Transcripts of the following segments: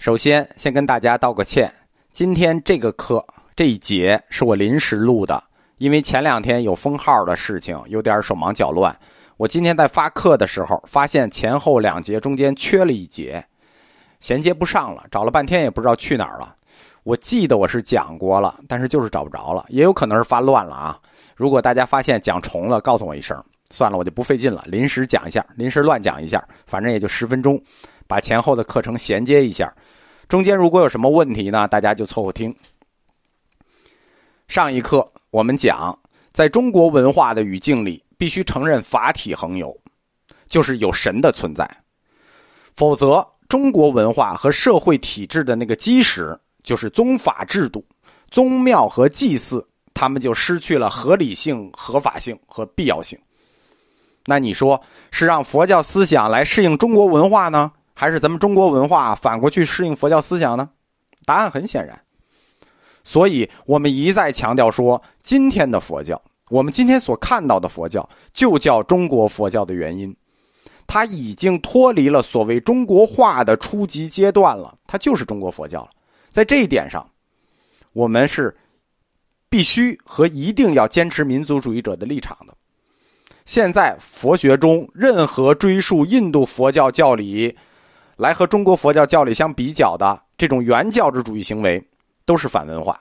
首先，先跟大家道个歉，今天这个课这一节是我临时录的，因为前两天有封号的事情，有点手忙脚乱。我今天在发课的时候，发现前后两节中间缺了一节，衔接不上了，找了半天也不知道去哪儿了。我记得我是讲过了，但是就是找不着了，也有可能是发乱了啊。如果大家发现讲重了，告诉我一声。算了，我就不费劲了，临时讲一下，临时乱讲一下，反正也就十分钟，把前后的课程衔接一下。中间如果有什么问题呢，大家就凑合听。上一课我们讲，在中国文化的语境里，必须承认法体恒有，就是有神的存在，否则中国文化和社会体制的那个基石，就是宗法制度、宗庙和祭祀，他们就失去了合理性、合法性和必要性。那你说是让佛教思想来适应中国文化呢，还是咱们中国文化反过去适应佛教思想呢？答案很显然。所以我们一再强调说，今天的佛教，我们今天所看到的佛教，就叫中国佛教的原因，它已经脱离了所谓中国化的初级阶段了，它就是中国佛教了。在这一点上，我们是必须和一定要坚持民族主义者的立场的。现在佛学中任何追溯印度佛教教理，来和中国佛教教理相比较的这种原教旨主义行为，都是反文化。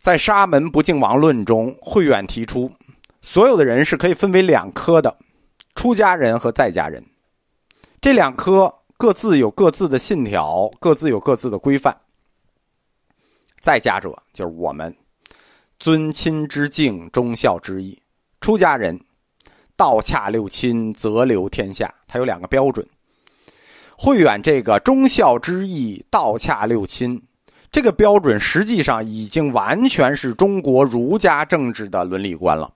在沙门不净王论中，慧远提出，所有的人是可以分为两科的：出家人和在家人。这两科各自有各自的信条，各自有各自的规范。在家者就是我们，尊亲之敬，忠孝之义。出家人，道洽六亲，则留天下。他有两个标准。慧远这个忠孝之义，道洽六亲，这个标准实际上已经完全是中国儒家政治的伦理观了。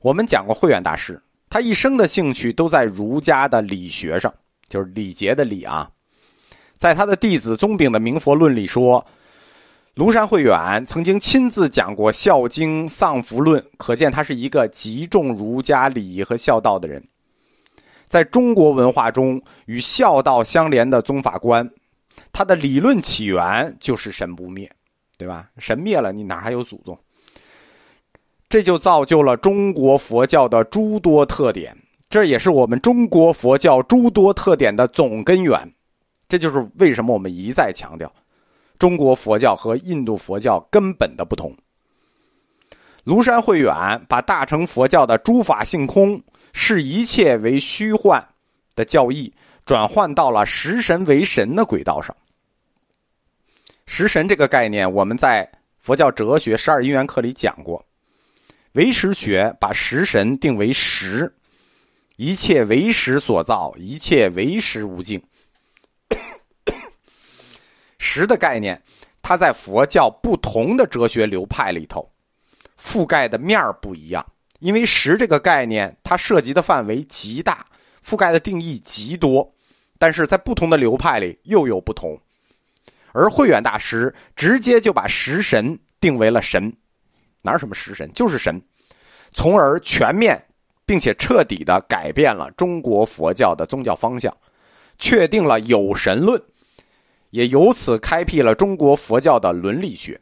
我们讲过慧远大师，他一生的兴趣都在儒家的理学上，就是礼节的礼啊。在他的弟子宗炳的《明佛论》里说。庐山慧远曾经亲自讲过《孝经》《丧服论》，可见他是一个极重儒家礼仪和孝道的人。在中国文化中，与孝道相连的宗法观，它的理论起源就是神不灭，对吧？神灭了，你哪还有祖宗？这就造就了中国佛教的诸多特点，这也是我们中国佛教诸多特点的总根源。这就是为什么我们一再强调。中国佛教和印度佛教根本的不同。庐山慧远把大乘佛教的诸法性空、视一切为虚幻的教义，转换到了食神为神的轨道上。食神这个概念，我们在佛教哲学十二因缘课里讲过。唯识学把食神定为实，一切为识所造，一切为识无境。食的概念，它在佛教不同的哲学流派里头，覆盖的面儿不一样。因为实这个概念，它涉及的范围极大，覆盖的定义极多，但是在不同的流派里又有不同。而慧远大师直接就把食神定为了神，哪有什么食神，就是神，从而全面并且彻底的改变了中国佛教的宗教方向，确定了有神论。也由此开辟了中国佛教的伦理学。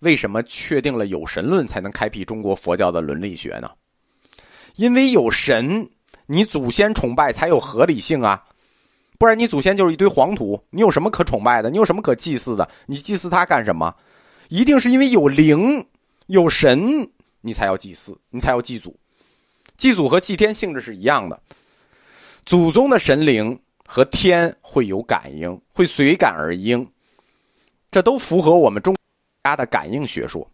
为什么确定了有神论才能开辟中国佛教的伦理学呢？因为有神，你祖先崇拜才有合理性啊，不然你祖先就是一堆黄土，你有什么可崇拜的？你有什么可祭祀的？你祭祀他干什么？一定是因为有灵、有神，你才要祭祀，你才要祭祖。祭祖和祭天性质是一样的，祖宗的神灵。和天会有感应，会随感而应，这都符合我们中家的感应学说。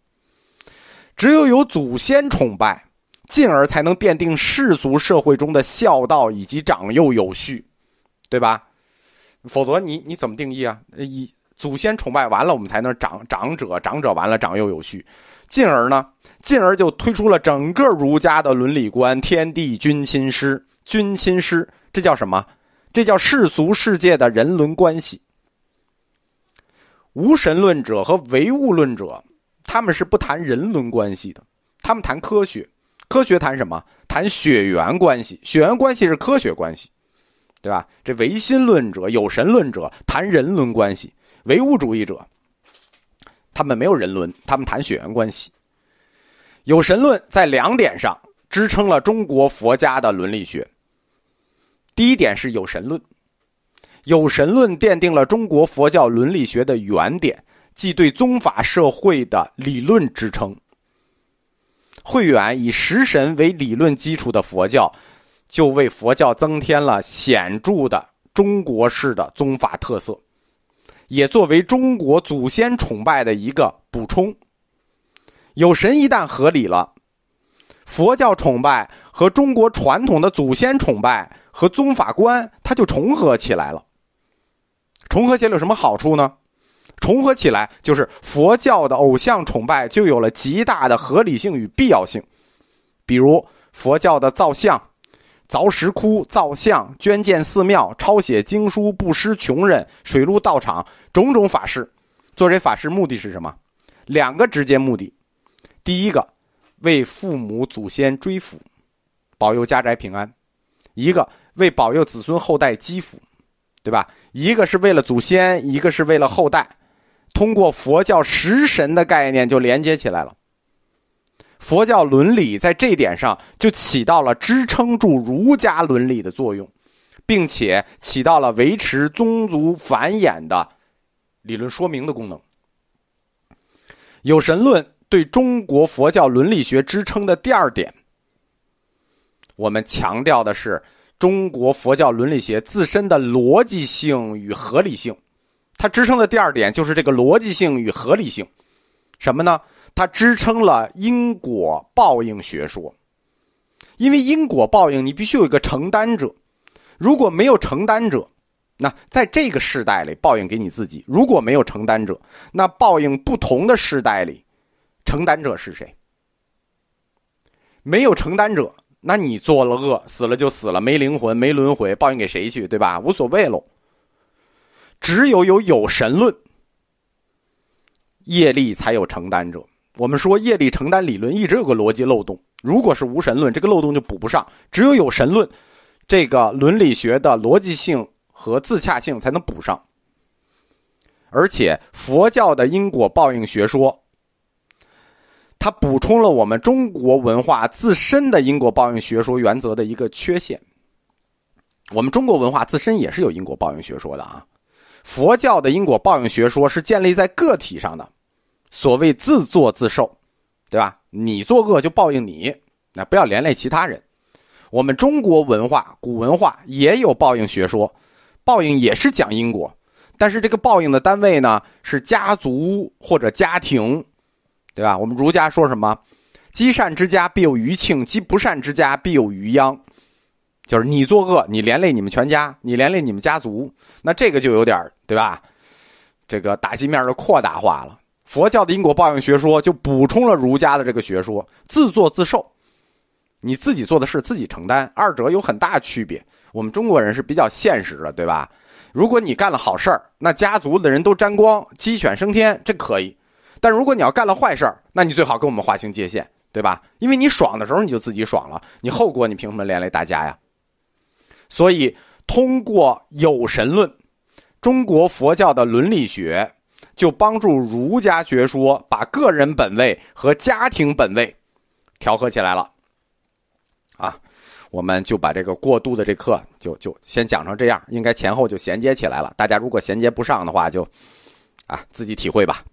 只有有祖先崇拜，进而才能奠定世俗社会中的孝道以及长幼有序，对吧？否则你你怎么定义啊？以祖先崇拜完了，我们才能长长者，长者完了长幼有序，进而呢，进而就推出了整个儒家的伦理观：天地君亲师，君亲师，这叫什么？这叫世俗世界的人伦关系。无神论者和唯物论者，他们是不谈人伦关系的，他们谈科学。科学谈什么？谈血缘关系。血缘关系是科学关系，对吧？这唯心论者、有神论者谈人伦关系，唯物主义者他们没有人伦，他们谈血缘关系。有神论在两点上支撑了中国佛家的伦理学。第一点是有神论，有神论奠定了中国佛教伦理学的原点，即对宗法社会的理论支撑。慧远以食神为理论基础的佛教，就为佛教增添了显著的中国式的宗法特色，也作为中国祖先崇拜的一个补充。有神一旦合理了，佛教崇拜和中国传统的祖先崇拜和宗法观，它就重合起来了。重合起来有什么好处呢？重合起来，就是佛教的偶像崇拜就有了极大的合理性与必要性。比如佛教的造像、凿石窟、造像、捐建寺庙、抄写经书、布施穷人、水陆道场种种法事，做这法事目的是什么？两个直接目的：第一个，为父母祖先追福，保佑家宅平安；一个为保佑子孙后代积福，对吧？一个是为了祖先，一个是为了后代。通过佛教食神的概念就连接起来了，佛教伦理在这点上就起到了支撑住儒家伦理的作用，并且起到了维持宗族繁衍的理论说明的功能。有神论对中国佛教伦理学支撑的第二点，我们强调的是中国佛教伦理学自身的逻辑性与合理性。它支撑的第二点就是这个逻辑性与合理性，什么呢？它支撑了因果报应学说，因为因果报应你必须有一个承担者，如果没有承担者，那在这个时代里报应给你自己；如果没有承担者，那报应不同的时代里，承担者是谁？没有承担者，那你做了恶，死了就死了，没灵魂，没轮回，报应给谁去？对吧？无所谓喽。只有有有神论，业力才有承担者。我们说业力承担理论一直有个逻辑漏洞，如果是无神论，这个漏洞就补不上。只有有神论，这个伦理学的逻辑性和自洽性才能补上。而且佛教的因果报应学说，它补充了我们中国文化自身的因果报应学说原则的一个缺陷。我们中国文化自身也是有因果报应学说的啊。佛教的因果报应学说是建立在个体上的，所谓自作自受，对吧？你作恶就报应你，那不要连累其他人。我们中国文化古文化也有报应学说，报应也是讲因果，但是这个报应的单位呢是家族或者家庭，对吧？我们儒家说什么？积善之家必有余庆，积不善之家必有余殃。就是你作恶，你连累你们全家，你连累你们家族，那这个就有点对吧？这个打击面的扩大化了。佛教的因果报应学说就补充了儒家的这个学说，自作自受，你自己做的事自己承担，二者有很大区别。我们中国人是比较现实的，对吧？如果你干了好事儿，那家族的人都沾光，鸡犬升天，这可以；但如果你要干了坏事儿，那你最好跟我们划清界限，对吧？因为你爽的时候你就自己爽了，你后果你凭什么连累大家呀？所以，通过有神论，中国佛教的伦理学就帮助儒家学说把个人本位和家庭本位调和起来了。啊，我们就把这个过渡的这课就就先讲成这样，应该前后就衔接起来了。大家如果衔接不上的话，就啊自己体会吧。